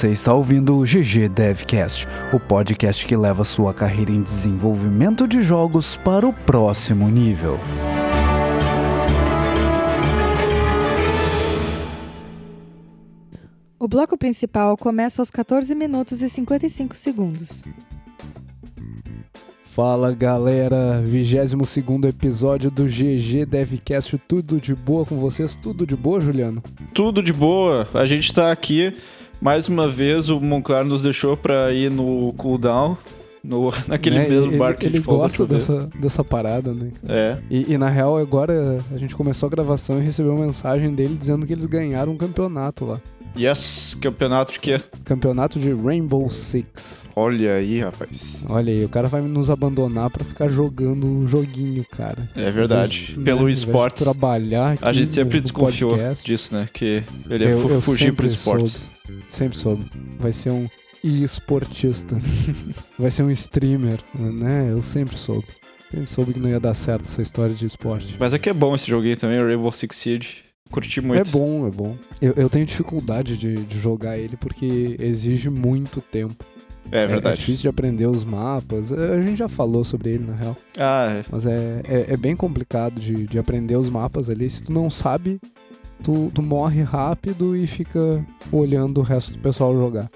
Você está ouvindo o GG Devcast, o podcast que leva sua carreira em desenvolvimento de jogos para o próximo nível. O bloco principal começa aos 14 minutos e 55 segundos. Fala galera, 22 episódio do GG Devcast, tudo de boa com vocês? Tudo de boa, Juliano? Tudo de boa, a gente tá aqui mais uma vez. O Monclar nos deixou pra ir no cooldown, no, naquele É, mesmo ele, bar que ele da gosta vez. dessa, dessa parada, né? É, E, e, na real, agora a gente começou a gravação e recebeu uma mensagem dele dizendo que eles ganharam um campeonato lá. yes, campeonato de quê? Campeonato de Rainbow Six. Olha aí, rapaz. Olha aí, o cara vai nos abandonar pra ficar jogando o joguinho, cara. É verdade. Vez Pelo né, esportes. trabalhar A gente sempre no- no desconfiou podcast. disso, né? Que ele ia eu fugir pro sempre esportes. soube. Sempre soube. Vai ser um e-esportista. Vai ser um streamer, né? Eu sempre soube. Sempre soube que não ia dar certo essa história de esporte. Mas é que é bom esse joguinho também, o Rainbow Six Siege. Curti muito. É bom, é bom. Eu, eu tenho dificuldade de, de jogar ele porque exige muito tempo. É É, verdade. difícil de aprender os mapas. É, A gente já falou sobre ele, na real. ah, é. Mas é, é, é bem complicado de, de aprender os mapas ali. Se tu não sabe, tu, tu morre rápido e fica olhando o resto do pessoal jogar.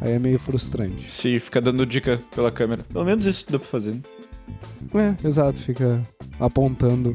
Aí é meio frustrante. se fica dando dica pela câmera. Pelo menos isso dá pra fazer. né? É, exato, fica apontando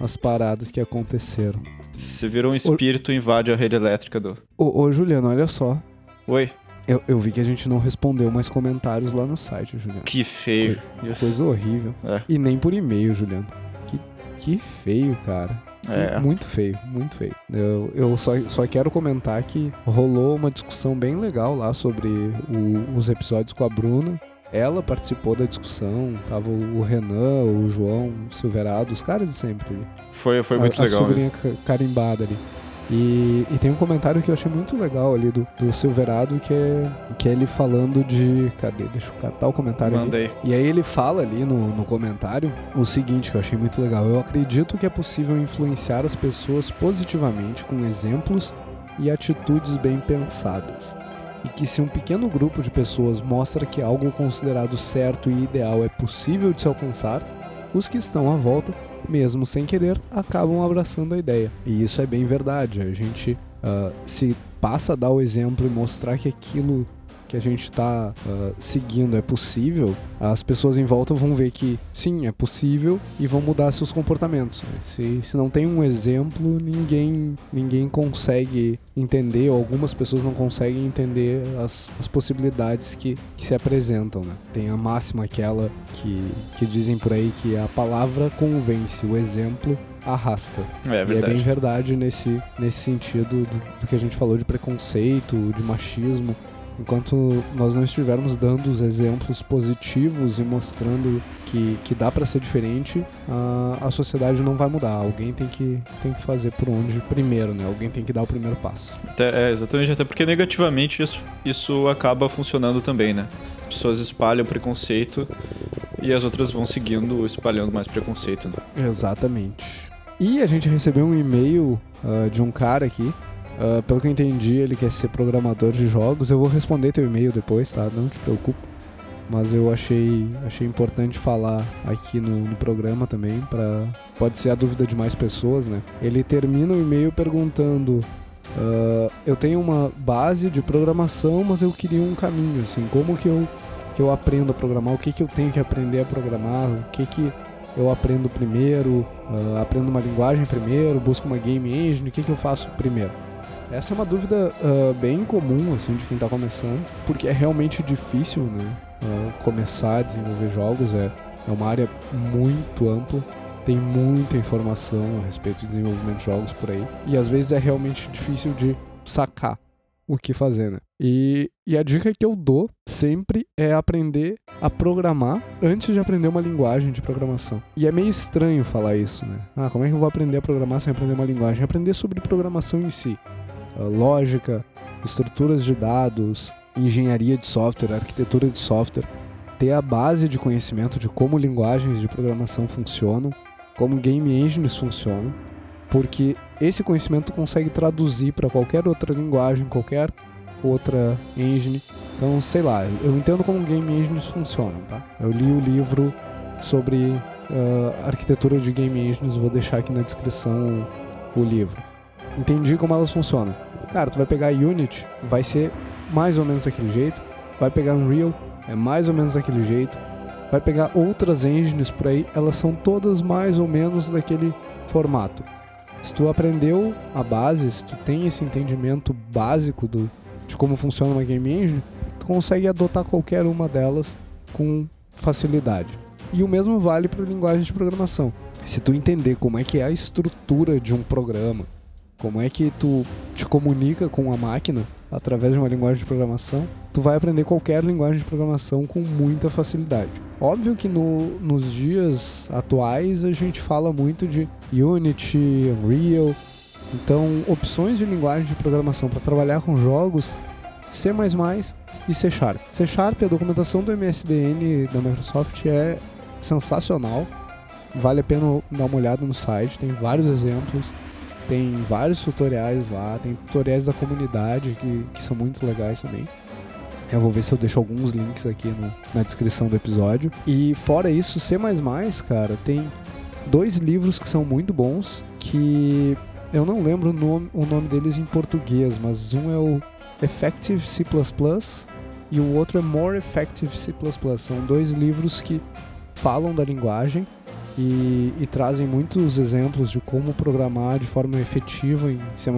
as paradas que aconteceram. Se vira um espírito, invade a rede elétrica do. Ô, ô Juliano, olha só. Oi, Eu, eu vi que a gente não respondeu mais comentários lá no site, Juliano. que feio. Coisa horrível. É. E nem por e-mail, Juliano. Que, que feio, cara. É. Muito feio, muito feio. Eu, eu só, só quero comentar que rolou uma discussão bem legal lá sobre o- os episódios com a Bruna. Ela participou da discussão, tava o Renan, o João, o Silverado, os caras de sempre. Foi, foi a, muito a legal. sobrinha isso. ca- carimbada ali. E, e tem um comentário que eu achei muito legal ali do, do Silverado, que é, que é ele falando de. Cadê? Deixa eu catar o comentário ali. Mandei. E aí ele fala ali no, no comentário o seguinte que eu achei muito legal. Eu acredito que é possível influenciar as pessoas positivamente com exemplos e atitudes bem pensadas. E que se um pequeno grupo de pessoas mostra que algo considerado certo e ideal é possível de se alcançar, os que estão à volta, mesmo sem querer, acabam abraçando a ideia. E isso é bem verdade. A gente ah, se passa a dar o exemplo e mostrar que aquilo que a gente está seguindo é possível, as pessoas em volta vão ver que sim, é possível e vão mudar seus comportamentos. né? Se, se não tem um exemplo, ninguém, ninguém consegue entender, ou algumas pessoas não conseguem entender as, as possibilidades que, que se apresentam. Né? Tem a máxima aquela que, que dizem por aí que a palavra convence, o exemplo arrasta. É E é verdade. bem verdade nesse, nesse sentido do, do que a gente falou de preconceito, de machismo. Enquanto nós não estivermos dando os exemplos positivos e mostrando que, que dá pra ser diferente, a, a sociedade não vai mudar. Alguém tem que, tem que fazer por onde primeiro, né? Alguém tem que dar o primeiro passo. Até- é, exatamente, até porque negativamente isso, isso acaba funcionando também, né? As pessoas espalham preconceito e as outras vão seguindo, espalhando mais preconceito. Né? Exatamente. E a gente recebeu um e-mail ah, de um cara aqui. Ah, pelo que eu entendi, ele quer ser programador de jogos. Eu vou responder teu e-mail depois, tá? Não te preocupa. Mas eu achei, achei importante falar aqui no, no programa também, para pode ser a dúvida de mais pessoas, né? Ele termina o e-mail perguntando: ah, eu tenho uma base de programação, mas eu queria um caminho, assim, como que eu que eu aprendo a programar? O que que eu tenho que aprender a programar? O que que eu aprendo primeiro, ah, aprendo uma linguagem primeiro, busco uma game engine, o que, que eu faço primeiro? Essa é uma dúvida ah, bem comum assim de quem está começando, porque é realmente difícil, né? ah, começar a desenvolver jogos é, é uma área muito ampla, tem muita informação a respeito de desenvolvimento de jogos por aí, e às vezes é realmente difícil de sacar o que fazer, né? E, e a dica que eu dou sempre é aprender a programar antes de aprender uma linguagem de programação. E é meio estranho falar isso, né? Ah, como é que eu vou aprender a programar sem aprender uma linguagem? Aprender sobre programação em si. Ah, lógica, estruturas de dados, engenharia de software, arquitetura de software. Ter a base de conhecimento de como linguagens de programação funcionam, como game engines funcionam, porque esse conhecimento consegue traduzir para qualquer outra linguagem, qualquer outra engine. Então, sei lá, eu entendo como game engines funcionam, tá? Eu li o livro sobre uh, arquitetura de game engines, vou deixar aqui na descrição o livro. Entendi como elas funcionam. Cara, tu vai pegar Unity, vai ser mais ou menos daquele jeito. Vai pegar Unreal, é mais ou menos daquele jeito. Vai pegar outras engines por aí, elas são todas mais ou menos daquele formato. Se tu aprendeu a base, se tu tem esse entendimento básico do, de como funciona uma game engine, tu consegue adotar qualquer uma delas com facilidade. E o mesmo vale para linguagem de programação. Se tu entender como é que é a estrutura de um programa, como é que tu te comunica com a máquina através de uma linguagem de programação, tu vai aprender qualquer linguagem de programação com muita facilidade. Óbvio que no, nos dias atuais a gente fala muito de Unity, Unreal, então opções de linguagem de programação para trabalhar com jogos C++ e C Sharp. C Sharp, a documentação do MSDN da Microsoft é sensacional. Vale a pena dar uma olhada no site, tem vários exemplos. Tem vários tutoriais lá, tem tutoriais da comunidade que, que são muito legais também. Eu vou ver se eu deixo alguns links aqui no, na descrição do episódio. E fora isso, C, cara, tem dois livros que são muito bons, que eu não lembro o nome, o nome deles em português, mas um é o Effective C e o outro é More Effective C. São dois livros que falam da linguagem e, e, trazem muitos exemplos de como programar de forma efetiva em C++.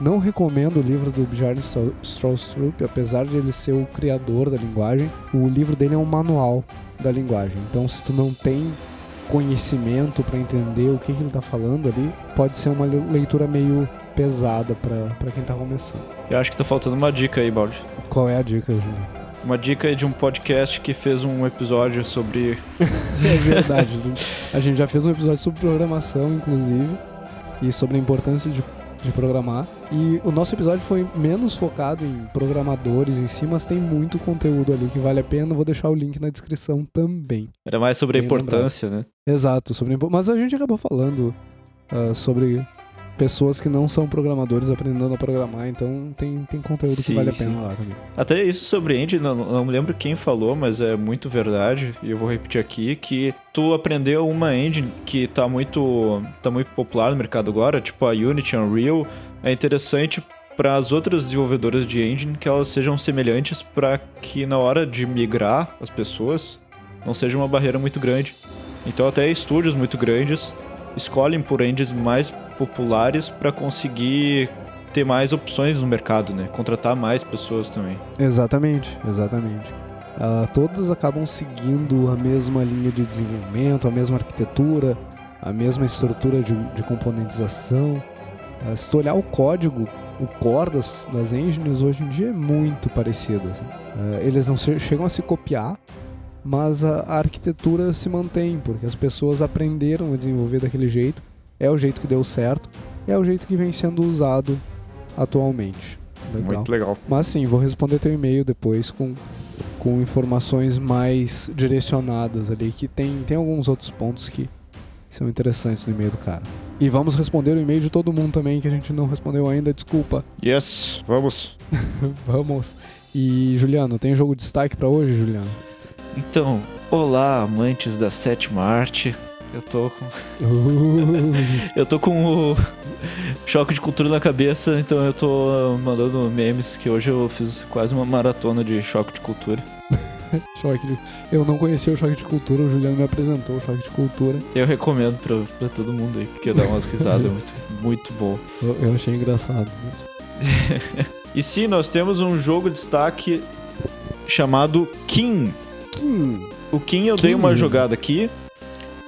Não recomendo o livro do Bjarne Stroustrup, apesar de ele ser o criador da linguagem. O livro dele é um manual da linguagem. Então, se tu não tem conhecimento para entender o que, que ele está falando ali, pode ser uma leitura meio pesada para quem está começando. Eu acho que tá faltando uma dica aí, Baldi. Qual é a dica, Júlio? Uma dica de um podcast que fez um episódio sobre. é verdade. a gente já fez um episódio sobre programação, inclusive, e sobre a importância de, de programar. E o nosso episódio foi menos focado em programadores em si, mas tem muito conteúdo ali que vale a pena. Vou deixar o link na descrição também. Era mais sobre Bem a importância, lembrado. né? Exato, sobre mas a gente acabou falando uh, sobre pessoas que não são programadores aprendendo a programar, então tem, tem conteúdo sim, que vale a pena lá também. Até isso sobre Engine, não, não lembro quem falou, mas é muito verdade, e eu vou repetir aqui, que tu aprendeu uma engine que tá muito, tá muito popular no mercado agora, tipo a Unity, Unreal, é interessante para as outras desenvolvedoras de engine que elas sejam semelhantes para que na hora de migrar as pessoas não seja uma barreira muito grande. Então até estúdios muito grandes escolhem por engines mais populares para conseguir ter mais opções no mercado, né? Contratar mais pessoas também. Exatamente, exatamente. Uh, todas acabam seguindo a mesma linha de desenvolvimento, a mesma arquitetura, a mesma estrutura de, de componentização. Uh, se tu olhar o código, o core das, das engines hoje em dia é muito parecido. Assim. Uh, eles não chegam a se copiar, mas a, a arquitetura se mantém, porque as pessoas aprenderam a desenvolver daquele jeito é o jeito que deu certo, é o jeito que vem sendo usado atualmente. Legal. Muito legal. Mas sim, vou responder teu e-mail depois com, com informações mais direcionadas ali, que tem, tem alguns outros pontos que são interessantes no e-mail do cara. E vamos responder o e-mail de todo mundo também, que a gente não respondeu ainda, desculpa. Yes, vamos. vamos. E Juliano, tem jogo de destaque para hoje, Juliano? Então, olá, amantes da sétima arte. Eu tô com. eu tô com o choque de cultura na cabeça, então eu tô mandando memes que hoje eu fiz quase uma maratona de choque de cultura. choque de... Eu não conhecia o choque de cultura, o Juliano me apresentou o choque de cultura. Eu recomendo pra, pra todo mundo aí, porque dá umas risadas muito, muito bom. Eu, eu achei engraçado e sim, nós temos um jogo de destaque chamado King. King. O King eu King. dei uma jogada aqui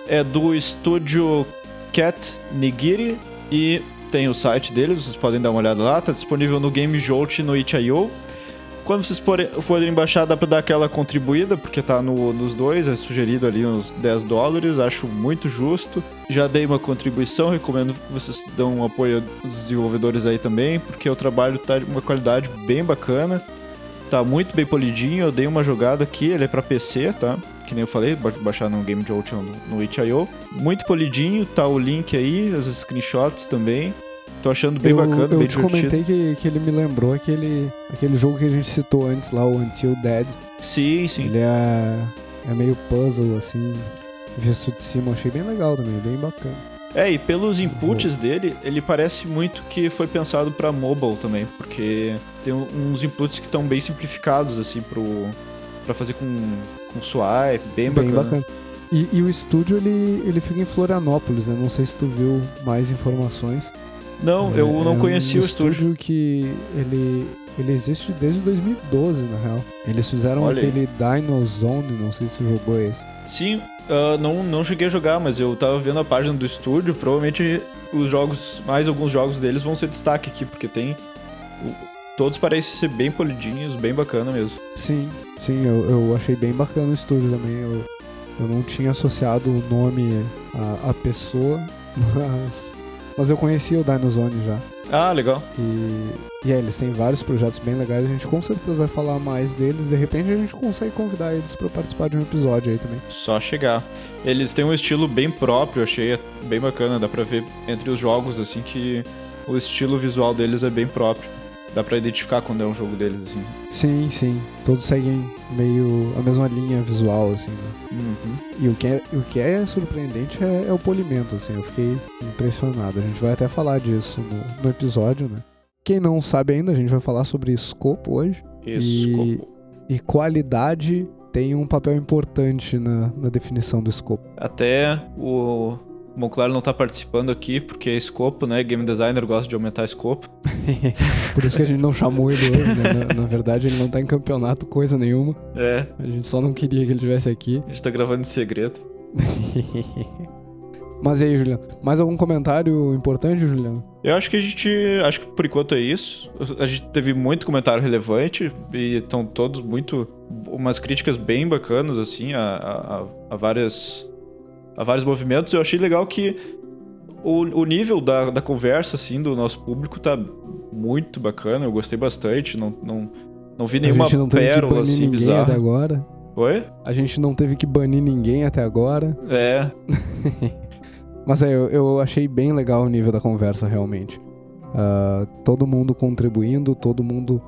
é do estúdio Cat Nigiri e tem o site deles, vocês podem dar uma olhada lá, tá disponível no Game Jolt no itch.io. Quando vocês forem baixar, dá pra dar aquela contribuída, porque tá no, nos dois, é sugerido ali uns 10 dólares, acho muito justo. Já dei uma contribuição, recomendo que vocês dão um apoio aos desenvolvedores aí também, porque o trabalho tá de uma qualidade bem bacana. Tá muito bem polidinho, eu dei uma jogada aqui, ele é pra PC, tá? Que nem eu falei, baixar no Game Jolt no, no itch.io. Muito polidinho, tá o link aí, as screenshots também. Tô achando bem eu, bacana, eu bem te divertido. comentei que, que ele me lembrou aquele, aquele jogo que a gente citou antes lá, o Until Dead. Sim, sim. Ele é, é meio puzzle, assim, visto de cima. Achei bem legal também, bem bacana. É, e pelos inputs dele, ele parece muito que foi pensado pra mobile também, porque tem uns inputs que estão bem simplificados, assim, pro, pra fazer com, com swipe, bem, Bem bacana. bacana. E, e o estúdio, ele, ele fica em Florianópolis, né? Não sei se tu viu mais informações. Não, eu É- não é conhecia um o estúdio. que ele, ele existe desde 2012, na real. Eles fizeram Olha aquele Dino Zone, não sei se tu jogou esse. Sim, ah, não, não cheguei a jogar, mas eu tava vendo a página do estúdio, provavelmente os jogos, mais alguns jogos deles vão ser destaque aqui, porque tem... Todos parecem ser bem polidinhos, bem bacana mesmo. Sim, sim, eu, eu achei bem bacana o estúdio também. Eu, eu não tinha associado o nome à, à pessoa, mas, mas eu conhecia o Dino Zone já. Ah, legal. E, e é, eles têm vários projetos bem legais, a gente com certeza vai falar mais deles. De repente a gente consegue convidar eles pra participar de um episódio aí também. Só chegar. Eles têm um estilo bem próprio, achei bem bacana. Dá pra ver entre os jogos, assim, que o estilo visual deles é bem próprio. Dá pra identificar quando é um jogo deles, assim. Sim, sim. Todos seguem meio a mesma linha visual, assim, né? Uhum. E o que é, o que é surpreendente é, é o polimento, assim. Eu fiquei impressionado. A gente vai até falar disso no, no episódio, né? Quem não sabe ainda, a gente vai falar sobre escopo hoje. Escopo. E qualidade tem um papel importante na, na definição do escopo. Até o Monclar não tá participando aqui, porque é escopo, né? Game designer gosta de aumentar escopo. Por isso que a gente não chamou ele hoje, né? Na, na verdade, ele não tá em campeonato, coisa nenhuma. É, A gente só não queria que ele estivesse aqui. a gente tá gravando em segredo. Mas e aí, Juliano? Mais algum comentário importante, Juliano? Eu acho que a gente. Acho que por enquanto é isso. A gente teve muito comentário relevante e estão todos muito. umas críticas bem bacanas, assim, a, a- a várias. A vários movimentos. Eu achei legal que o, o nível da, da conversa, assim, do nosso público tá muito bacana. Eu gostei bastante. Não, não, não vi nenhuma a gente não teve que pérola banir assim ninguém até agora. Oi? A gente não teve que banir ninguém até agora. É. Mas é, eu, eu achei bem legal o nível da conversa, realmente. Ah, todo mundo contribuindo, todo mundo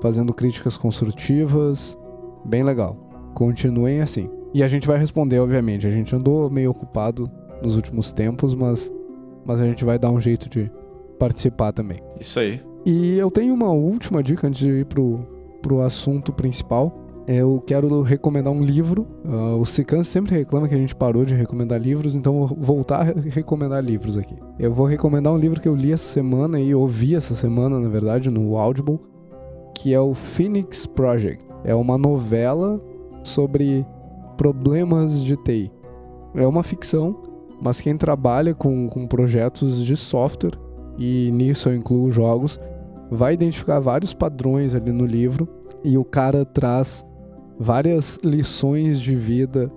fazendo críticas construtivas. Bem legal. Continuem assim. E a gente vai responder, obviamente. A gente andou meio ocupado nos últimos tempos, mas, mas a gente vai dar um jeito de participar também. Isso aí. E eu tenho uma última dica antes de ir pro, pro assunto principal. Eu quero recomendar um livro. Ah, o Sican sempre reclama que a gente parou de recomendar livros, então vou voltar a re- recomendar livros aqui. Eu vou recomendar um livro que eu li essa semana e ouvi essa semana, na verdade, no Audible, que é o Phoenix Project. É uma novela sobre problemas de TI. É uma ficção, mas quem trabalha com, com projetos de software, e nisso eu incluo jogos, vai identificar vários padrões ali no livro e o cara traz várias lições de vida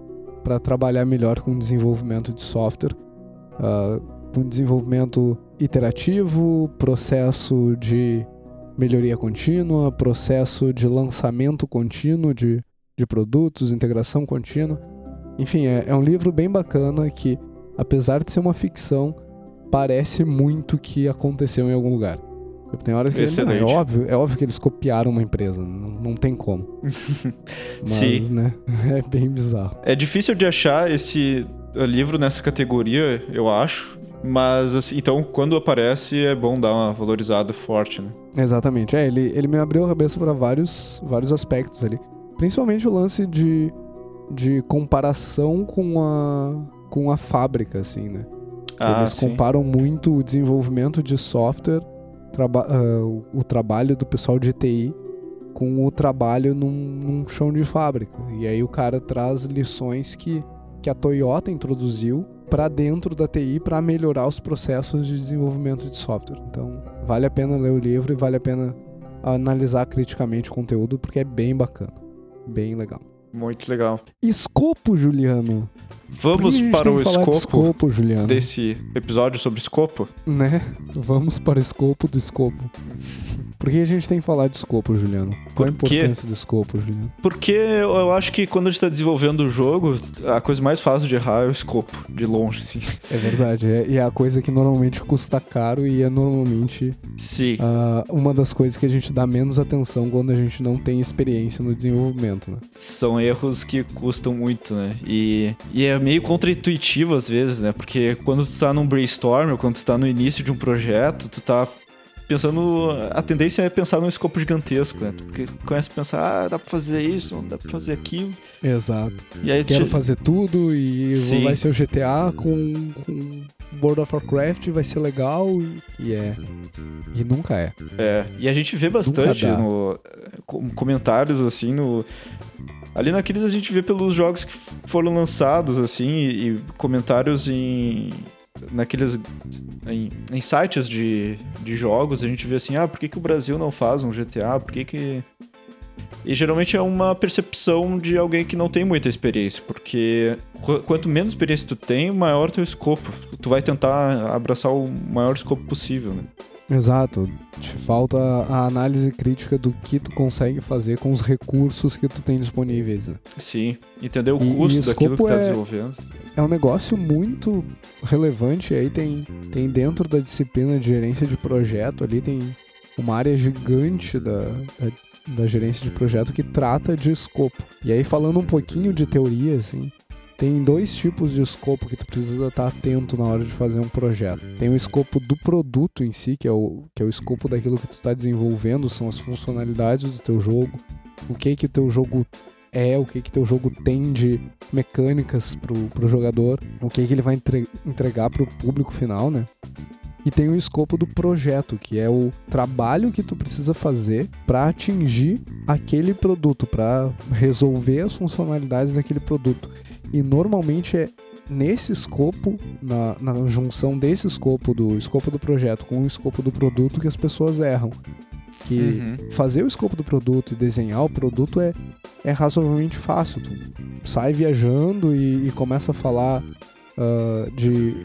para trabalhar melhor com desenvolvimento de software, ah, com desenvolvimento iterativo, processo de melhoria contínua, processo de lançamento contínuo de, de produtos, integração contínua. Enfim, é, é um livro bem bacana que, apesar de ser uma ficção, parece muito que aconteceu em algum lugar. Tem horas que não, é Excelente. óbvio, é óbvio que eles copiaram uma empresa, não, não tem como. Mas, Sim. né, é bem bizarro. É difícil de achar esse uh, livro nessa categoria, eu acho. Mas, assim, então, quando aparece, é bom dar uma valorizada forte, né? Exatamente. É, ele, ele me abriu a cabeça para vários, vários aspectos ali. Principalmente o lance de, de comparação com a, com a fábrica, assim, né? Ah, eles sim. comparam muito o desenvolvimento de software, traba o, o trabalho do pessoal de TI com o trabalho num, num chão de fábrica. E aí o cara traz lições que, que a Toyota introduziu para dentro da TI para melhorar os processos de desenvolvimento de software. Então, vale a pena ler o livro e vale a pena analisar criticamente o conteúdo porque é bem bacana. Bem legal. Muito legal. Escopo, Juliano. Vamos para o falar de escopo escopo, Juliano. desse episódio sobre escopo. Né? Vamos para o escopo do escopo. Por que a gente tem que falar de escopo, Juliano? Qual a importância do escopo, Juliano? Porque eu acho que quando a gente tá desenvolvendo o jogo, a coisa mais fácil de errar é o escopo, de longe, assim. É verdade, é, e é a coisa que normalmente custa caro e é normalmente Sim. Uh, uma das coisas que a gente dá menos atenção quando a gente não tem experiência no desenvolvimento, né? São erros que custam muito, né? E, e é meio contraintuitivo às vezes, né? Porque quando tu tá num brainstorm ou quando tu tá no início de um projeto, tu tá pensando. A tendência é pensar num escopo gigantesco, né? Porque começa a pensar, ah, dá pra fazer isso, dá pra fazer aquilo. Exato. E aí Quero tu... fazer tudo e Sim. vai ser o GTA com, com World of Warcraft, vai ser legal e, e é. E nunca é. É, e a gente vê bastante no com- comentários assim no ali naqueles a gente vê pelos jogos que foram lançados assim e, e comentários em naqueles em, em sites de, de jogos a gente vê assim ah por que, que o Brasil não faz um GTA por que que e geralmente é uma percepção de alguém que não tem muita experiência, porque qu- quanto menos experiência tu tem, maior teu escopo. Tu vai tentar abraçar o maior escopo possível, né? Exato. Te falta a análise crítica do que tu consegue fazer com os recursos que tu tem disponíveis. né? Sim, entender o E- e custo daquilo que tá é- desenvolvendo. É um negócio muito relevante. Aí tem, tem dentro da disciplina de gerência de projeto ali, tem uma área gigante da, da, da gerência de projeto que trata de escopo. E aí, falando um pouquinho de teoria, assim, tem dois tipos de escopo que tu precisa estar atento na hora de fazer um projeto. Tem o escopo do produto em si, que é o, que é o escopo daquilo que tu está desenvolvendo, são as funcionalidades do teu jogo, o que que o teu jogo é, o que que teu jogo tem de mecânicas pro, pro jogador, o que que ele vai entre- entregar pro público final, né? E tem o escopo do projeto, que é o trabalho que tu precisa fazer para atingir aquele produto, para resolver as funcionalidades daquele produto. E normalmente é nesse escopo, na, na junção desse escopo, do escopo do projeto com o escopo do produto, que as pessoas erram. Que Uhum. fazer o escopo do produto e desenhar o produto é, é razoavelmente fácil. Tu sai viajando e, e começa a falar ah, de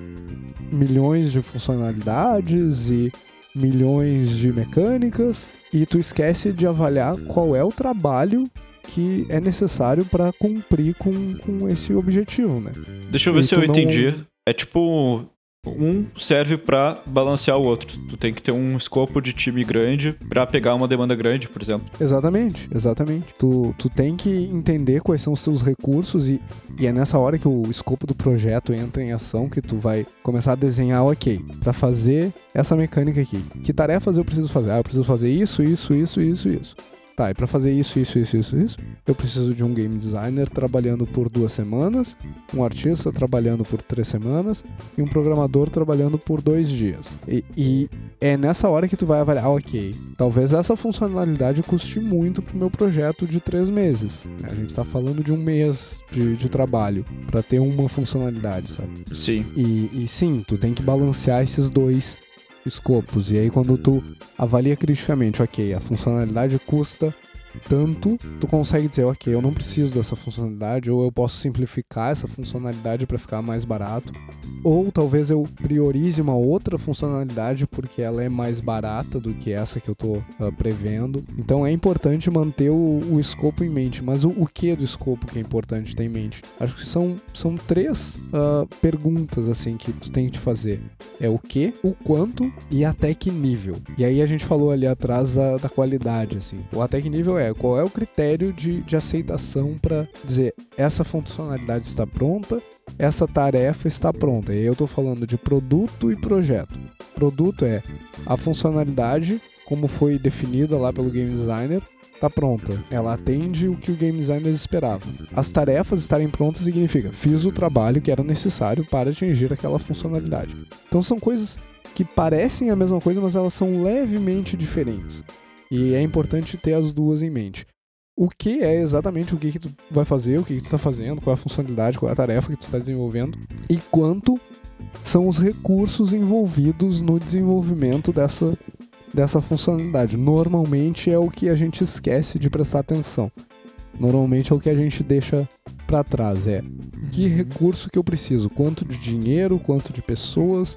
milhões de funcionalidades e milhões de mecânicas e tu esquece de avaliar qual é o trabalho que é necessário para cumprir com, com esse objetivo, né? Deixa eu ver E se eu não- entendi. É tipo. Um serve pra balancear o outro. Tu tem que ter um escopo de time grande pra pegar uma demanda grande, por exemplo. Exatamente, exatamente. Tu, tu tem que entender quais são os seus recursos e, e é nessa hora que o escopo do projeto entra em ação que tu vai começar a desenhar, ok, pra fazer essa mecânica aqui. Que tarefas eu preciso fazer? Ah, eu preciso fazer isso, isso, isso, isso, isso. Tá, e pra fazer isso, isso, isso, isso, isso, eu preciso de um game designer trabalhando por duas semanas, um artista trabalhando por três semanas e um programador trabalhando por dois dias. E, e é nessa hora que tu vai avaliar, ok, talvez essa funcionalidade custe muito pro meu projeto de três meses. A gente tá falando de um mês de, de trabalho para ter uma funcionalidade, sabe? Sim. E, e sim, tu tem que balancear esses dois escopos. E aí quando tu avalia criticamente, ok, a funcionalidade custa tanto, tu consegue dizer, ok, eu não preciso dessa funcionalidade, ou eu posso simplificar essa funcionalidade para ficar mais barato, ou talvez eu priorize uma outra funcionalidade porque ela é mais barata do que essa que eu tô ah, prevendo. Então é importante manter o, o escopo em mente, mas o, o que do escopo que é importante ter em mente? Acho que são, são três ah, perguntas assim que tu tem que fazer. É o que, o quanto e até que nível. E aí a gente falou ali atrás da, da qualidade, assim. O até que nível é qual é o critério de, de aceitação para dizer essa funcionalidade está pronta, essa tarefa está pronta. E eu tô falando de produto e projeto. Produto é a funcionalidade, como foi definida lá pelo game designer, está pronta. Ela atende o que o game designer esperava. As tarefas estarem prontas significa fiz o trabalho que era necessário para atingir aquela funcionalidade. Então são coisas que parecem a mesma coisa, mas elas são levemente diferentes. E é importante ter as duas em mente. O que é exatamente o que, que tu vai fazer, o que, que tu está fazendo, qual é a funcionalidade, qual é a tarefa que tu está desenvolvendo e quanto são os recursos envolvidos no desenvolvimento dessa, dessa funcionalidade. Normalmente é o que a gente esquece de prestar atenção. Normalmente é o que a gente deixa para trás. É que recurso que eu preciso, quanto de dinheiro, quanto de pessoas,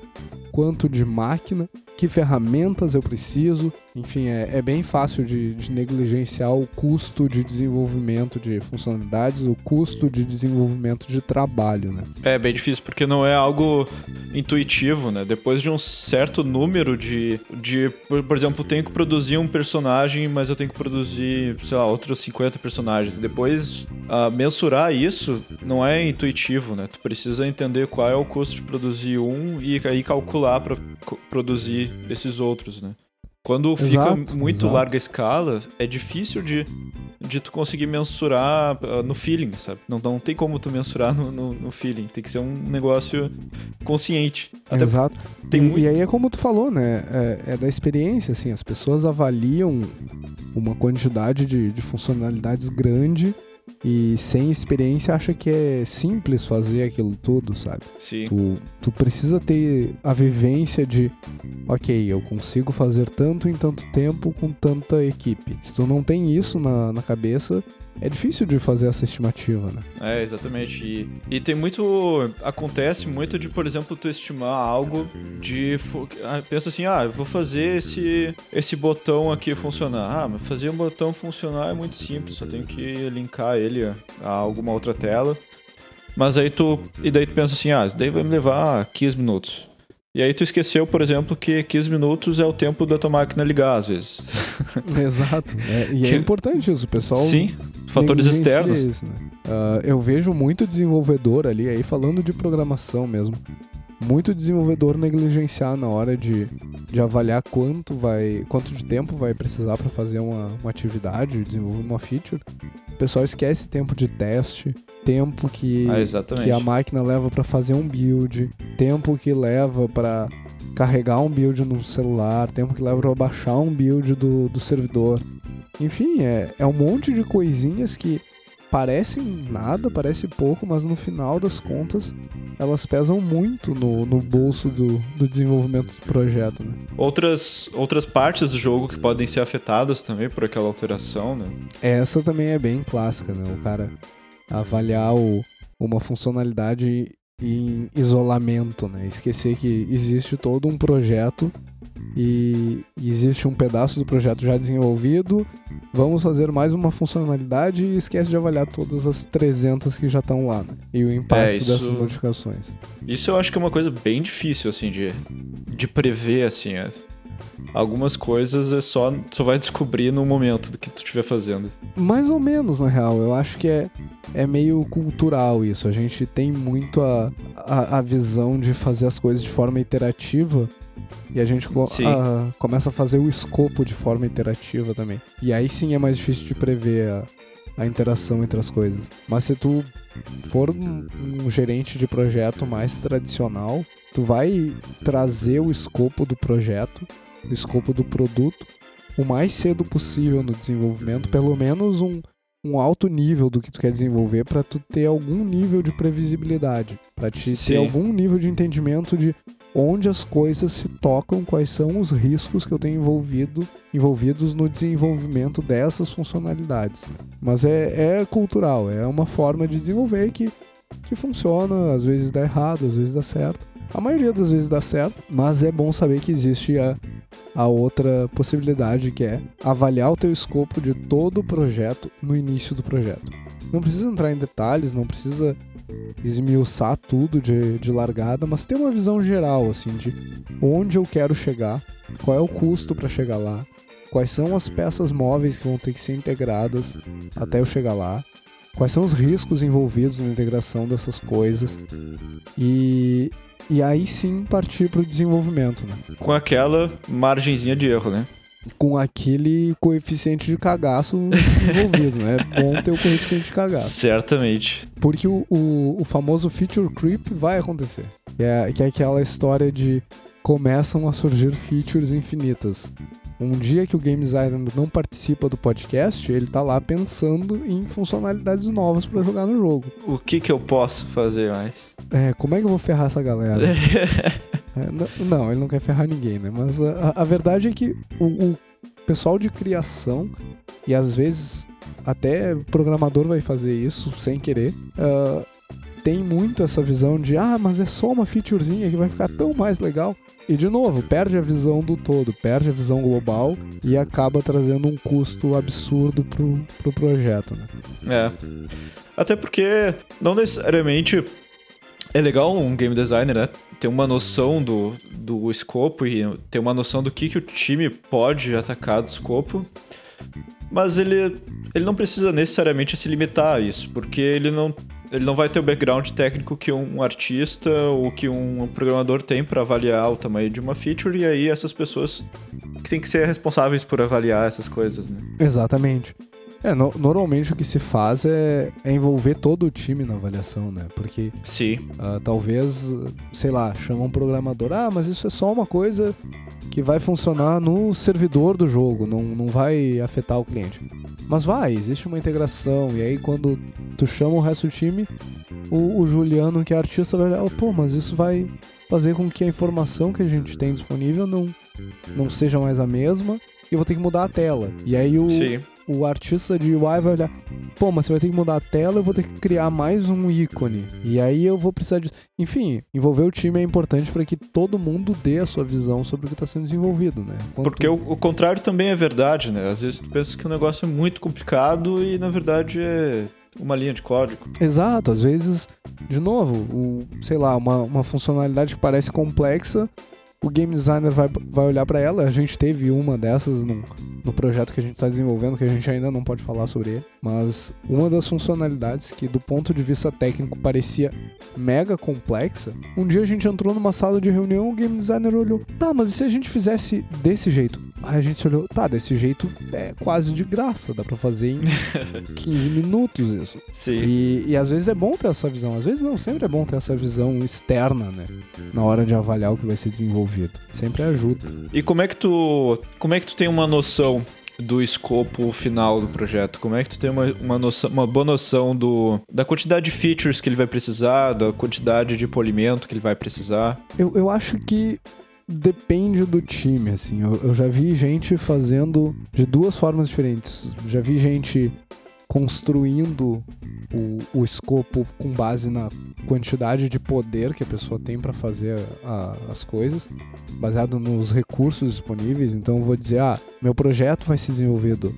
quanto de máquina, que ferramentas eu preciso, enfim, é, é bem fácil de, de, negligenciar o custo de desenvolvimento de funcionalidades, o custo de desenvolvimento de trabalho, né? É bem difícil, porque não é algo intuitivo, né? Depois de um certo número de. de por, por exemplo, tenho que produzir um personagem, mas eu tenho que produzir, sei lá, outros 50 personagens. Depois, uh, mensurar isso não é intuitivo, né? Tu precisa entender qual é o custo de produzir um e aí calcular para produzir esses outros, né? Quando fica exato, muito exato. larga escala, é difícil de, de tu conseguir mensurar uh, no feeling, sabe? Não, não tem como tu mensurar no, no, no feeling. Tem que ser um negócio consciente. Até Exato. Tem e, muito... e aí é como tu falou, né? É, é, da experiência, assim. As pessoas avaliam uma quantidade de, de funcionalidades grande e sem experiência acha que é simples fazer aquilo tudo, sabe? Sim. Tu, tu precisa ter a vivência de, ok, eu consigo fazer tanto em tanto tempo com tanta equipe. Se tu não tem isso na, na cabeça, é difícil de fazer essa estimativa, né? É, exatamente. E, e tem muito. Acontece muito de, por exemplo, tu estimar algo de. Ah, pensa assim, ah, eu vou fazer esse, esse botão aqui funcionar. Ah, mas fazer um botão funcionar é muito simples, só tenho que linkar ele a alguma outra tela. Mas aí tu. E daí tu pensa assim, ah, isso daí vai me levar 15 minutos. E aí tu esqueceu, por exemplo, que 15 minutos é o tempo da tua máquina ligar, às vezes. Exato. É, e é que... é importante isso, pessoal. Sim, fatores externos. Isso, né? uh, eu vejo muito desenvolvedor ali, aí falando de programação mesmo, muito desenvolvedor negligenciar na hora de, de avaliar quanto vai, quanto de tempo vai precisar para fazer uma, uma atividade, desenvolver uma feature. O pessoal esquece tempo de teste, tempo que, ah, que a máquina leva para fazer um build, tempo que leva para carregar um build no celular, tempo que leva para baixar um build do, do servidor. Enfim, é, é um monte de coisinhas que parecem nada, parece pouco, mas no final das contas elas pesam muito no, no bolso do, do desenvolvimento do projeto. Né? Outras, outras partes do jogo que podem ser afetadas também por aquela alteração, né? Essa também é bem clássica, né? O cara avaliar o, uma funcionalidade em isolamento, né? Esquecer que existe todo um projeto e existe um pedaço do projeto já desenvolvido. Vamos fazer mais uma funcionalidade e esquece de avaliar todas as 300 que já estão lá né? e o impacto é, isso... dessas modificações. Isso eu acho que é uma coisa bem difícil assim de, de prever assim. É. Algumas coisas é só tu vai descobrir no momento do que tu estiver fazendo. Mais ou menos, na real. Eu acho que é, é meio cultural isso. A gente tem muito a, a, a visão de fazer as coisas de forma iterativa e a gente co a, começa a fazer o escopo de forma iterativa também. E aí sim é mais difícil de prever a, a interação entre as coisas. Mas se tu for um, um, gerente de projeto mais tradicional, tu vai trazer o escopo do projeto, o escopo do produto, o mais cedo possível no desenvolvimento, pelo menos um, um alto nível do que tu quer desenvolver para tu ter algum nível de previsibilidade, para te Sim. ter algum nível de entendimento de onde as coisas se tocam, quais são os riscos que eu tenho envolvido, envolvidos no desenvolvimento dessas funcionalidades. Mas é, é cultural, é uma forma de desenvolver que, que funciona, às vezes dá errado, às vezes dá certo. A maioria das vezes dá certo, mas é bom saber que existe a, a outra possibilidade que é avaliar o teu escopo de todo o projeto no início do projeto. Não precisa entrar em detalhes, não precisa esmiuçar tudo de, de largada, mas ter uma visão geral, assim, de onde eu quero chegar, qual é o custo para chegar lá, quais são as peças móveis que vão ter que ser integradas até eu chegar lá, quais são os riscos envolvidos na integração dessas coisas e, e aí sim partir para o desenvolvimento. Né? Com aquela margenzinha de erro, né? Com aquele coeficiente de cagaço envolvido, né? É bom ter o coeficiente de cagaço. Certamente. Porque o, o, o famoso feature creep vai acontecer. Que é, que é aquela história de começam a surgir features infinitas. Um dia que o Game Designer não participa do podcast, ele tá lá pensando em funcionalidades novas para jogar no jogo. O que que eu posso fazer mais? É, como é que eu vou ferrar essa galera? É, não, ele não quer ferrar ninguém, né? Mas a, a verdade é que o, o, pessoal de criação, e às vezes até programador vai fazer isso sem querer, uh, tem muito essa visão de, ah, mas é só uma featurezinha que vai ficar tão mais legal. E de novo, perde a visão do todo, perde a visão global e acaba trazendo um custo absurdo pro, pro projeto, né? É. Até porque não necessariamente é legal um game designer, né? Ter uma noção do, do escopo e ter uma noção do que, que o time pode atacar do escopo. Mas ele, ele não precisa necessariamente se limitar a isso, porque ele não, ele não vai ter o background técnico que um artista ou que um programador tem para avaliar o tamanho de uma feature, e aí essas pessoas que têm que ser responsáveis por avaliar essas coisas, né? Exatamente. É, no, normalmente o que se faz é, é, envolver todo o time na avaliação, né? Porque Sim. Uh, talvez, sei lá, chama um programador, ah, mas isso é só uma coisa que vai funcionar no servidor do jogo, não, não vai afetar o cliente. Mas vai, existe uma integração, e aí quando tu chama o resto do time, o, o Juliano, que é artista, vai olhar, pô, mas isso vai fazer com que a informação que a gente tem disponível não, não seja mais a mesma, e eu vou ter que mudar a tela. E aí o, Sim o artista de UI vai olhar, pô, mas você vai ter que mudar a tela, eu vou ter que criar mais um ícone. E aí eu vou precisar de. Enfim, envolver o time é importante para que todo mundo dê a sua visão sobre o que está sendo desenvolvido, né? Quanto... Porque o, o, contrário também é verdade, né? Às vezes tu pensa que o negócio é muito complicado e na verdade é uma linha de código. Exato, às vezes, de novo, o, sei lá, uma, uma funcionalidade que parece complexa o game designer vai, vai olhar para ela. A gente teve uma dessas no, no projeto que a gente está desenvolvendo, que a gente ainda não pode falar sobre ele. Mas uma das funcionalidades que, do ponto de vista técnico, parecia mega complexa. Um dia a gente entrou numa sala de reunião, o game designer olhou: tá, mas e se a gente fizesse desse jeito? Aí a gente se olhou, tá, desse jeito é quase de graça, dá pra fazer em 15 minutos isso. Sim. E, e às vezes é bom ter essa visão, às vezes não, sempre é bom ter essa visão externa, né? Na hora de avaliar o que vai ser desenvolvido. Sempre ajuda. E como é que tu. Como é que tu tem uma noção do escopo final do projeto? Como é que tu tem uma, uma, noção, uma boa noção do, da quantidade de features que ele vai precisar, da quantidade de polimento que ele vai precisar? Eu, eu acho que depende do time, assim. Eu, eu já vi gente fazendo de duas formas diferentes. Já vi gente construindo o, o escopo com base na quantidade de poder que a pessoa tem para fazer a, as coisas, baseado nos recursos disponíveis. Então vou dizer, ah, meu projeto vai ser desenvolvido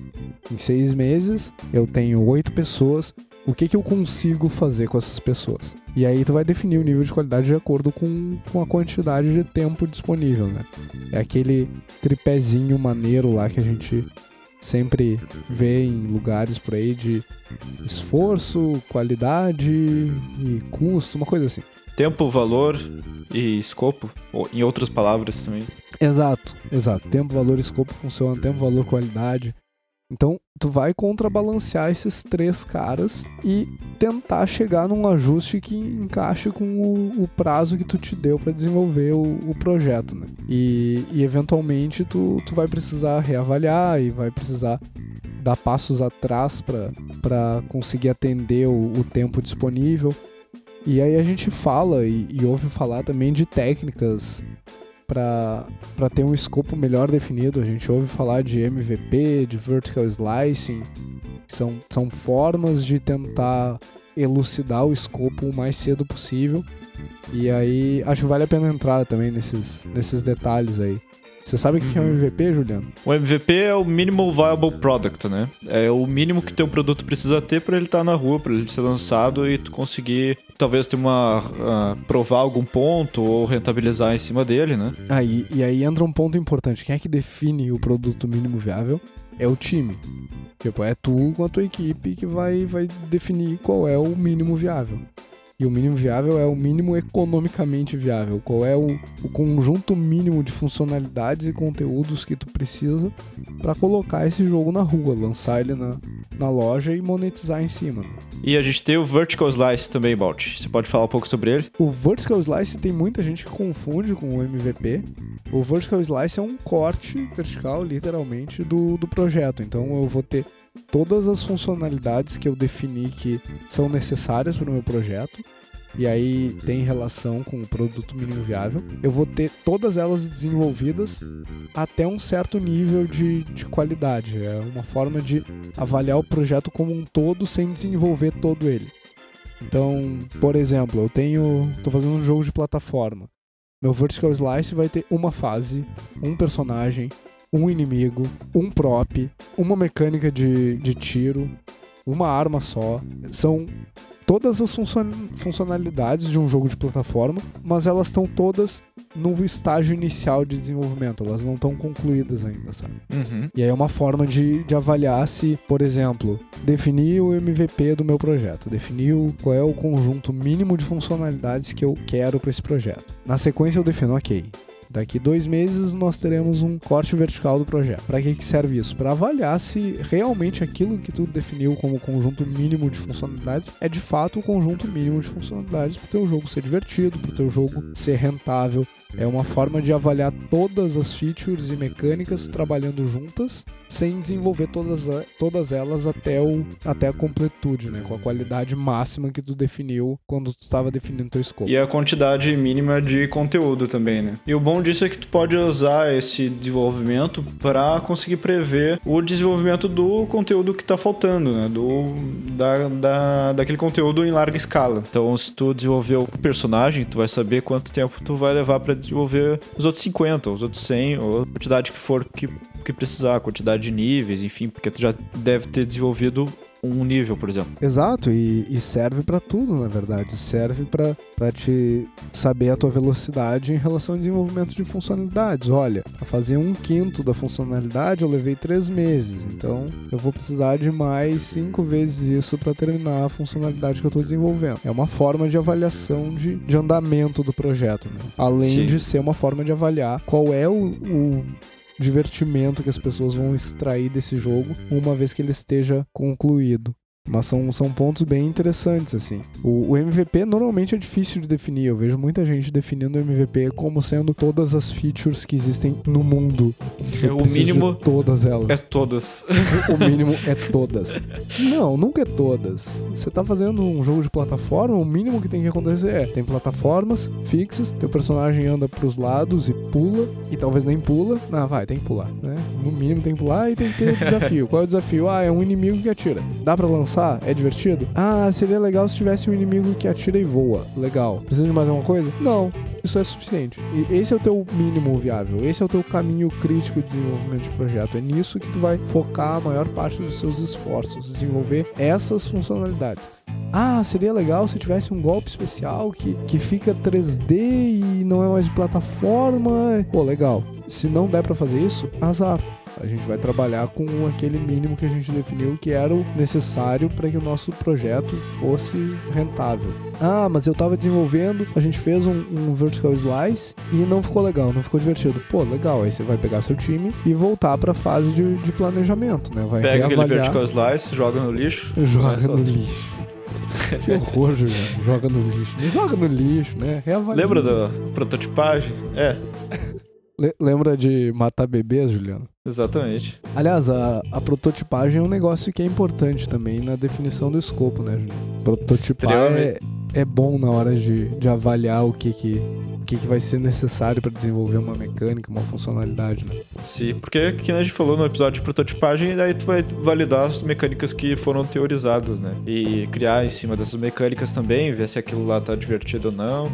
em seis meses, eu tenho oito pessoas, o que, que eu consigo fazer com essas pessoas? E aí tu vai definir o nível de qualidade de acordo com, com a quantidade de tempo disponível, né? É aquele tripézinho maneiro lá que a gente sempre vê em lugares por aí de esforço, qualidade e custo, uma coisa assim. Tempo, valor e escopo, em outras palavras também. Exato, exato. Tempo, valor e escopo funciona. Tempo, valor, qualidade. Então, tu vai contrabalancear esses três caras e tentar chegar num ajuste que encaixe com o, o prazo que tu te deu para desenvolver o, o projeto, né? E, e, eventualmente tu, tu vai precisar reavaliar e vai precisar dar passos atrás para conseguir atender o, o, tempo disponível. E aí a gente fala e, e ouve falar também de técnicas para ter um escopo melhor definido. A gente ouve falar de MVP, de vertical slicing, são, são formas de tentar elucidar o escopo o mais cedo possível. E aí acho que vale a pena entrar também nesses, nesses detalhes aí. Você sabe o que é um MVP, uhum. Juliano? O MVP é o Minimal Viable Product, né? É o mínimo que teu produto precisa ter para ele estar tá na rua, para ele ser lançado e tu conseguir talvez ter uma uh, provar algum ponto ou rentabilizar em cima dele, né? Aí e aí entra um ponto importante. Quem é que define o produto mínimo viável? É o time. Tipo, é tu com a tua equipe que vai, vai definir qual é o mínimo viável. E o mínimo viável é o mínimo economicamente viável. Qual é o, o conjunto mínimo de funcionalidades e conteúdos que tu precisa para colocar esse jogo na rua, lançar ele na, na loja e monetizar em cima. E a gente tem o Vertical Slice também, Balt. Você pode falar um pouco sobre ele? O Vertical Slice tem muita gente que confunde com o MVP. O Vertical Slice é um corte vertical, literalmente, do, do projeto. Então eu vou ter todas as funcionalidades que eu defini que são necessárias para o meu projeto. E aí tem relação com o produto mínimo viável. Eu vou ter todas elas desenvolvidas até um certo nível de, de qualidade. É uma forma de avaliar o projeto como um todo sem desenvolver todo ele. Então, por exemplo, eu tenho. tô fazendo um jogo de plataforma. Meu Vertical Slice vai ter uma fase, um personagem, um inimigo, um prop, uma mecânica de, de tiro, uma arma só. São todas as funcionalidades de um jogo de plataforma, mas elas estão todas no estágio inicial de desenvolvimento, elas não estão concluídas ainda, sabe? Uhum. E aí é uma forma de, de avaliar se, por exemplo, definir o MVP do meu projeto, definir qual é o conjunto mínimo de funcionalidades que eu quero para esse projeto. Na sequência eu defino, ok, Daqui dois meses nós teremos um corte vertical do projeto. Para que, que serve isso? Para avaliar se realmente aquilo que tu definiu como conjunto mínimo de funcionalidades é de fato o conjunto mínimo de funcionalidades para o teu jogo ser divertido, para o teu jogo ser rentável, é uma forma de avaliar todas as features e mecânicas trabalhando juntas, sem desenvolver todas, todas elas até, o, até a completude, né? Com a qualidade máxima que tu definiu quando tu estava definindo teu escopo. E a quantidade mínima de conteúdo também, né? E o bom disso é que tu pode usar esse desenvolvimento para conseguir prever o desenvolvimento do conteúdo que está faltando, né? Do, da, da, daquele conteúdo em larga escala. Então, se tu desenvolver o personagem, tu vai saber quanto tempo tu vai levar para desenvolver os outros 50, os outros 100, ou a quantidade que for que, que precisar, a quantidade de níveis, enfim, porque tu já deve ter desenvolvido um nível, por exemplo. Exato, e, e serve para tudo, na verdade. Serve para te saber a tua velocidade em relação ao desenvolvimento de funcionalidades. Olha, para fazer um quinto da funcionalidade eu levei três meses, então eu vou precisar de mais cinco vezes isso para terminar a funcionalidade que eu estou desenvolvendo. É uma forma de avaliação de, de andamento do projeto, né? além Sim. de ser uma forma de avaliar qual é o, o divertimento que as pessoas vão extrair desse jogo uma vez que ele esteja concluído. Mas são, são pontos bem interessantes, assim. O, o, MVP normalmente é difícil de definir. Eu vejo muita gente definindo o MVP como sendo todas as features que existem no mundo. Eu o mínimo. todas elas. É todas. O, o mínimo é todas. Não, nunca é todas. Você tá fazendo um jogo de plataforma, o mínimo que tem que acontecer é: tem plataformas fixas, teu personagem anda pros lados e pula, e talvez nem pula. Ah, vai, tem que pular, né? No mínimo tem que pular e tem que ter desafio. Qual é o desafio? Ah, é um inimigo que atira. Dá pra lançar? É divertido? Ah, seria legal se tivesse um inimigo que atira e voa. Legal. Precisa de mais alguma coisa? Não. Isso é suficiente. E esse é o teu mínimo viável. Esse é o teu caminho crítico de desenvolvimento de projeto. É nisso que tu vai focar a maior parte dos seus esforços, desenvolver essas funcionalidades. Ah, seria legal se tivesse um golpe especial que, que fica 3D e não é mais de plataforma. Pô, legal. Se não der para fazer isso, azar. A gente vai trabalhar com aquele mínimo que a gente definiu que era o necessário para que o nosso projeto fosse rentável. Ah, mas eu estava desenvolvendo, a gente fez um, um, vertical slice e não ficou legal, não ficou divertido. Pô, legal, aí você vai pegar seu time e voltar para a fase de, de, planejamento, né? Vai Pega reavaliar. aquele vertical slice, joga no lixo. Joga no lixo. que horror, Juliano. Joga no lixo. Joga no lixo, né? Reavalia. Lembra da prototipagem? É. Lembra de matar bebês, Juliano? Exatamente. Aliás, a, a, prototipagem é um negócio que é importante também na definição do escopo, né, Juliano? Prototipar é, é bom na hora de, de avaliar o que que, o que, que vai ser necessário para desenvolver uma mecânica, uma funcionalidade, né? Sim, porque que a gente falou no episódio de prototipagem, daí tu vai validar as mecânicas que foram teorizadas, né? E criar em cima dessas mecânicas também, ver se aquilo lá tá divertido ou não.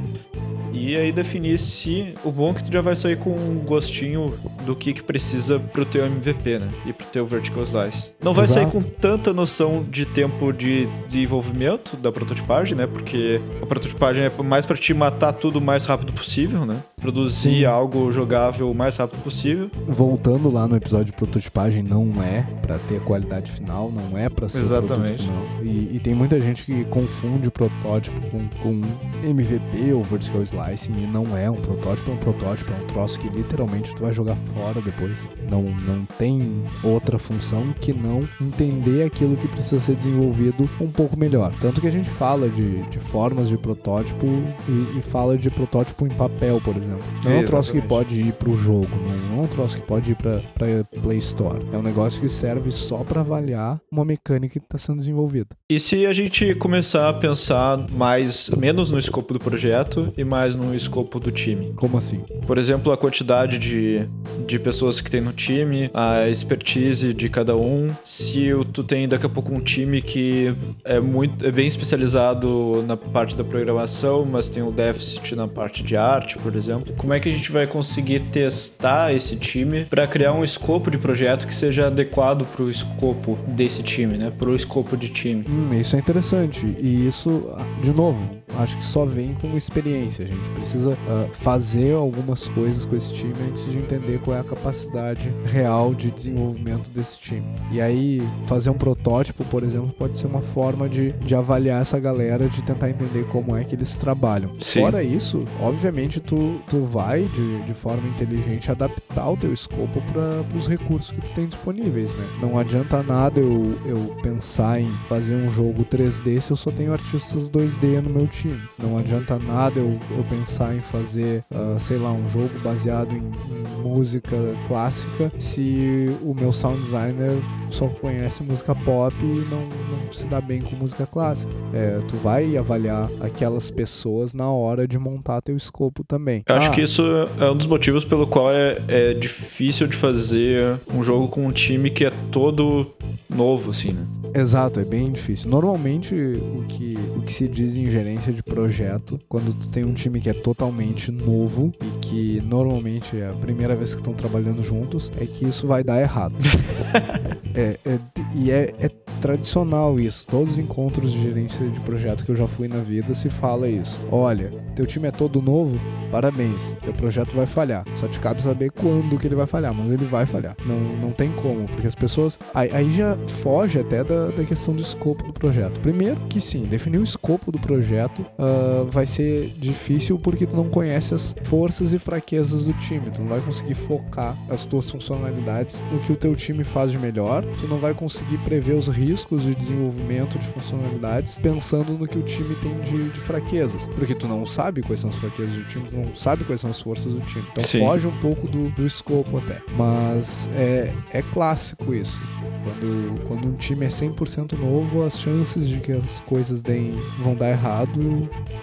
E aí definir se o bom é que tu já vai sair com um gostinho do que, que precisa pro teu MVP, né? E pro teu vertical slice. Não vai Exato. sair com tanta noção de tempo de desenvolvimento da prototipagem, né? Porque a prototipagem é mais para te matar tudo o mais rápido possível, né? Produzir Sim. algo jogável o mais rápido possível. Voltando lá no episódio de prototipagem, não é para ter a qualidade final, não é para ser Exatamente. final. E, e, tem muita gente que confunde protótipo com, com MVP ou vertical slice slicing e não é um protótipo, é um protótipo, é um troço que literalmente tu vai jogar fora depois. Não, não tem outra função que não entender aquilo que precisa ser desenvolvido um pouco melhor. Tanto que a gente fala de, de formas de protótipo e, e fala de protótipo em papel, por exemplo. Não é um troço que pode ir pro jogo, não é um troço que pode ir pra, pra Play Store. É um negócio que serve só para avaliar uma mecânica que está sendo desenvolvida. E se a gente começar a pensar mais menos no escopo do projeto e mais mais no escopo do time. Como assim? Por exemplo, a quantidade de, de pessoas que tem no time, a expertise de cada um. Se tu tem daqui a pouco um time que é muito é bem especializado na parte da programação, mas tem um déficit na parte de arte, por exemplo, como é que a gente vai conseguir testar esse time para criar um escopo de projeto que seja adequado para o escopo desse time, né? Para o escopo de time. Hum, isso é interessante e isso, de novo, acho que só vem com experiência. A gente precisa uh, fazer algumas coisas com esse time antes de entender qual é a capacidade real de desenvolvimento desse time. E aí, fazer um protótipo, por exemplo, pode ser uma forma de, de avaliar essa galera, de tentar entender como é que eles trabalham. Sim. Fora isso, obviamente, tu, tu vai, de, de forma inteligente, adaptar o teu escopo para os recursos que tu tem disponíveis, né? Não adianta nada eu, eu pensar em fazer um jogo 3D se eu só tenho artistas 2D no meu time. Não adianta nada eu, eu pensar em fazer, uh, sei lá, um jogo baseado em, em música clássica se o meu sound designer só conhece música pop e não, não se dá bem com música clássica. É, tu vai avaliar aquelas pessoas na hora de montar teu escopo também. Eu acho Ah, que isso é um dos motivos pelo qual é, é difícil de fazer um jogo com um time que é todo novo, assim, né? Exato, é bem difícil. Normalmente, o que, o que se diz em gerência de projeto, quando tu tem um time que é totalmente novo e que normalmente é a primeira vez que estão trabalhando juntos, é que isso vai dar errado. É, é- e é, é tradicional isso. Todos os encontros de gerência de projeto que eu já fui na vida se fala isso. Olha, teu time é todo novo, parabéns. Teu projeto vai falhar. Só te cabe saber quando que ele vai falhar, mas ele vai falhar. Não, não tem como, porque as pessoas. Aí, aí já foge até da, da questão do escopo do projeto. Primeiro que sim, definir o escopo do projeto ah, vai ser difícil porque tu não conhece as forças e fraquezas do time. Tu não vai conseguir focar as tuas funcionalidades no que o teu time faz de melhor. Tu não vai conseguir prever os riscos de desenvolvimento de funcionalidades pensando no que o time tem de, de fraquezas. Porque tu não sabe quais são as fraquezas do time, tu não sabe quais são as forças do time. Então Sim. foge um pouco do, do escopo até. Mas é, é clássico isso. Quando, quando um time é 100% novo, as chances de que as coisas deem, vão dar errado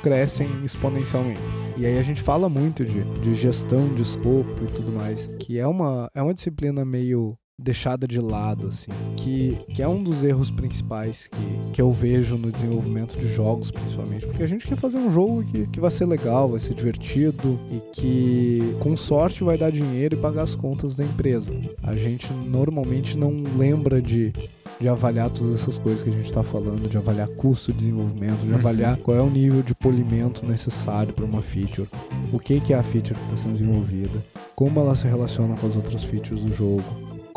crescem exponencialmente. E aí a gente fala muito de, de gestão de escopo e tudo mais, que é uma, é uma disciplina meio deixada de lado, assim, que, que é um dos erros principais que, que eu vejo no desenvolvimento de jogos, principalmente, porque a gente quer fazer um jogo que, que vai ser legal, vai ser divertido e que, com sorte, vai dar dinheiro e pagar as contas da empresa. A gente normalmente não lembra de de avaliar todas essas coisas que a gente está falando, de avaliar custo de desenvolvimento, de avaliar qual é o nível de polimento necessário para uma feature, o que, que é a feature que está sendo desenvolvida, como ela se relaciona com as outras features do jogo,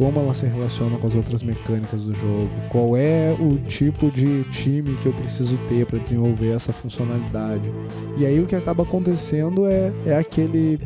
como ela se relaciona com as outras mecânicas do jogo, qual é o tipo de time que eu preciso ter para desenvolver essa funcionalidade. E aí o que acaba acontecendo é, é aquele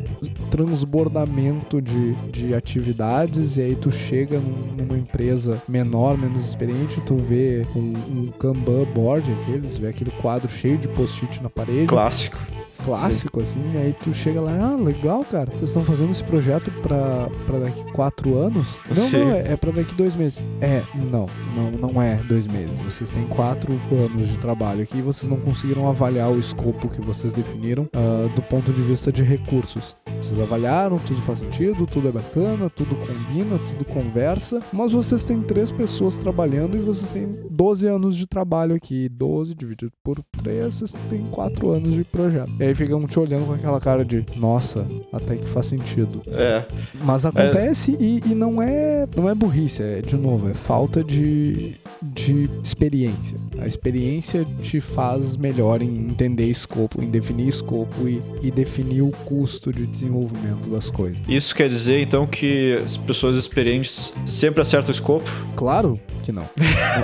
transbordamento de, de atividades, e aí tu chega num- numa empresa menor, menos experiente, tu vê um, um Kanban board, aqueles, vê aquele quadro cheio de post-it na parede Clássico. Clássico, assim, e aí tu chega lá, ah, legal, cara, vocês estão fazendo esse projeto pra, pra daqui quatro anos? Não, Sim. não, é, é pra daqui dois meses. É, não, não, não é dois meses. Vocês têm quatro anos de trabalho aqui e vocês não conseguiram avaliar o escopo que vocês definiram ah, do ponto de vista de recursos. Vocês avaliaram, tudo faz sentido, tudo é bacana, tudo combina, tudo conversa, mas vocês têm três pessoas trabalhando e vocês têm 12 anos de trabalho aqui. 12 dividido por 3, vocês têm 4 anos de projeto. E aí ficam te olhando com aquela cara de, nossa, até que faz sentido. É. Mas acontece e, e não é não é burrice, é de novo, é falta de, de experiência. A experiência te faz melhor em entender escopo, em definir escopo e, e definir o custo de desenvolvimento das coisas. Isso quer dizer, então, que as pessoas experientes sempre acertam o escopo? Claro que não.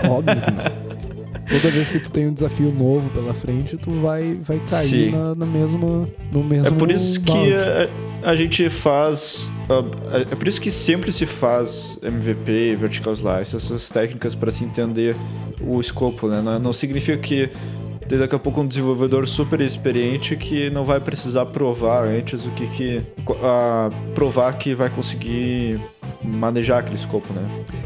É óbvio que não. Toda vez que tu tem um desafio novo pela frente, tu vai, vai cair na, na mesma, no mesmo É por isso que balde. A, gente faz. É por isso que sempre se faz MVP, Vertical Slice, essas técnicas para se entender o escopo, né? Não, não significa que daqui a pouco um desenvolvedor super experiente que não vai precisar provar antes o que que. a- provar que vai conseguir manejar aquele escopo, né?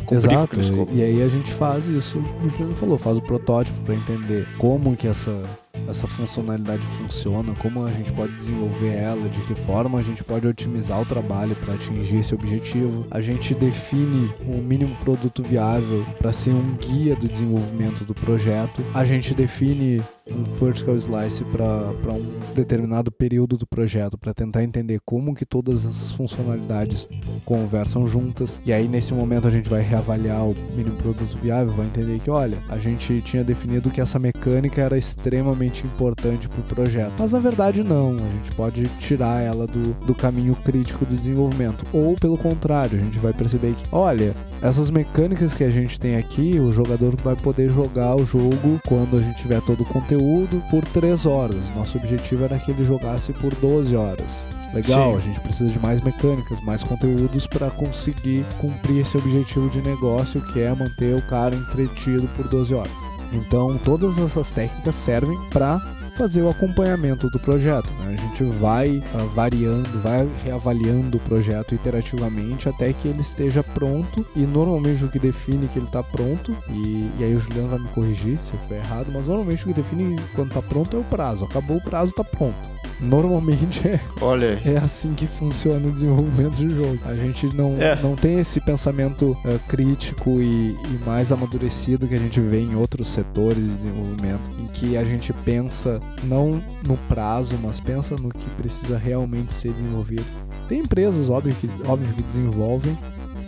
Cumprir Exato, aquele escopo. e aí a gente faz isso, o Juliano falou, faz o protótipo para entender como que essa essa funcionalidade funciona, como a gente pode desenvolver ela, de que forma a gente pode otimizar o trabalho para atingir esse objetivo. A gente define o mínimo produto viável para ser um guia do desenvolvimento do projeto. A gente define um vertical slice para um determinado período do projeto para tentar entender como que todas essas funcionalidades conversam juntas e aí nesse momento a gente vai reavaliar o mínimo produto viável, vai entender que olha, a gente tinha definido que essa mecânica era extremamente importante para o projeto, mas na verdade não, a gente pode tirar ela do, do caminho crítico do desenvolvimento ou pelo contrário, a gente vai perceber que olha, essas mecânicas que a gente tem aqui, o jogador vai poder jogar o jogo quando a gente tiver todo o conteúdo por 3 horas. Nosso objetivo era que ele jogasse por 12 horas. Legal, Sim. a gente precisa de mais mecânicas, mais conteúdos para conseguir cumprir esse objetivo de negócio que é manter o cara entretido por 12 horas. Então, todas essas técnicas servem para fazer o acompanhamento do projeto. Né? A gente vai uh, variando, vai reavaliando o projeto iterativamente até que ele esteja pronto. E normalmente o que define que ele está pronto, e, e, aí o Juliano vai me corrigir se eu estiver errado, mas normalmente o que define quando está pronto é o prazo. Acabou o prazo, está pronto. Normalmente é, Olha é assim que funciona o desenvolvimento de jogo. A gente não, é. não tem esse pensamento uh, crítico e, e, mais amadurecido que a gente vê em outros setores de desenvolvimento, em que a gente pensa não no prazo, mas pensa no que precisa realmente ser desenvolvido. Tem empresas, óbvio que, óbvio que desenvolvem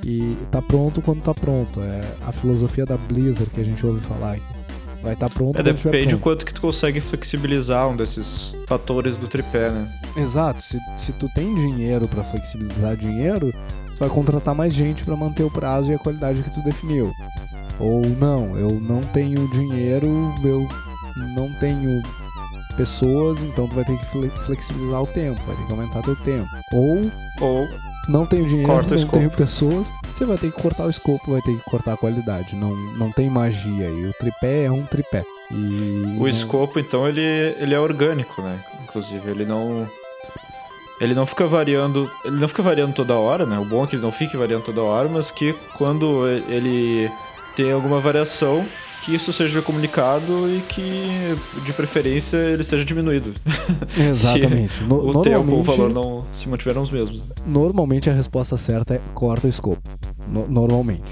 e tá pronto quando tá pronto. É a filosofia da Blizzard que a gente ouve falar aqui. Vai estar tá pronto. É, depende do quanto que tu consegue flexibilizar um desses fatores do tripé, né? Exato. Se, se tu tem dinheiro para flexibilizar dinheiro, tu vai contratar mais gente para manter o prazo e a qualidade que tu definiu. Ou não, eu não tenho dinheiro, eu não tenho pessoas, então tu vai ter que flexibilizar o tempo, vai ter que aumentar teu tempo. Ou, ou não tenho dinheiro, Corta não tenho pessoas, você vai ter que cortar o escopo, vai ter que cortar a qualidade. Não, não tem magia. E o tripé é um tripé. E o escopo, então, ele, ele é orgânico, né? Inclusive, ele não. Ele não fica variando. Ele não fica variando toda hora, né? O bom é que ele não fique variando toda hora, mas que quando ele tem alguma variação, que isso seja comunicado e que, de preferência, ele seja diminuído. Exatamente. no, o tempo, o valor não se mantiveram os mesmos. Normalmente a resposta certa é corta o escopo. No, normalmente.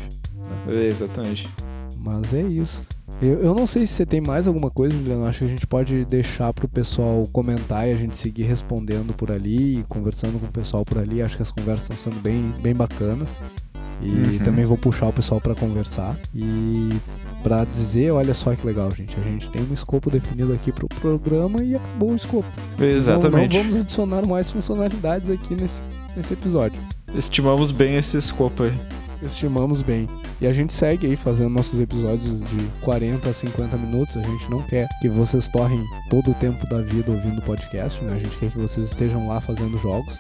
É, exatamente. Mas é isso. Eu, eu não sei se você tem mais alguma coisa, Juliano. Acho que a gente pode deixar pro pessoal comentar e a gente seguir respondendo por ali, conversando com o pessoal por ali. Acho que as conversas estão sendo bem, bem bacanas. E uhum. também vou puxar o pessoal para conversar. E para dizer, olha só que legal, gente, a gente tem um escopo definido aqui pro programa e acabou o escopo. Exatamente. Não, não vamos adicionar mais funcionalidades aqui nesse, nesse episódio. Estimamos bem esse escopo aí. Estimamos bem. E a gente segue aí fazendo nossos episódios de 40 a 50 minutos. A gente não quer que vocês torrem todo o tempo da vida ouvindo podcast, né? A gente quer que vocês estejam lá fazendo jogos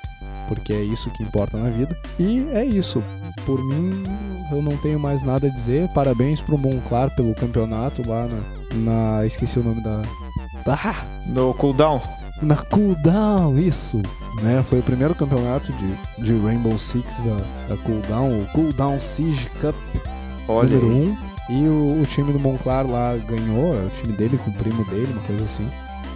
porque é isso que importa na vida. E é isso. Por mim, eu não tenho mais nada a dizer. Parabéns pro Monclar pelo campeonato lá na. na esqueci o nome da. Ah! No cooldown. Na cooldown, isso. Né? Foi o primeiro campeonato de, de Rainbow Six da, da cooldown, o Cooldown Siege Cup Olha número 1. Um. E o, o, time do Monclar lá ganhou, é o time dele com o primo dele, uma coisa assim.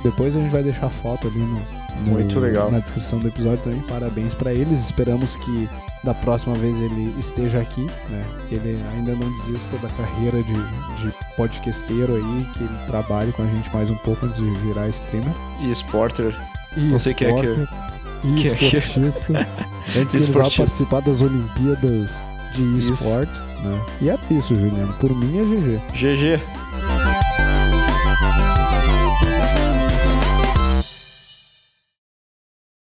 Depois a gente vai deixar foto ali no, no, Muito legal. Na descrição do episódio também. Parabéns para eles. Esperamos que da próxima vez ele esteja aqui, né? Que ele ainda não desista da carreira de, de podcasteiro aí, que ele trabalhe com a gente mais um pouco antes de virar streamer. E sporter. E não sei sporter. que é que... E que esportista. É antes ele vai participar das Olimpíadas de esporte, né? E é isso, Juliano. Por mim é GG. GG.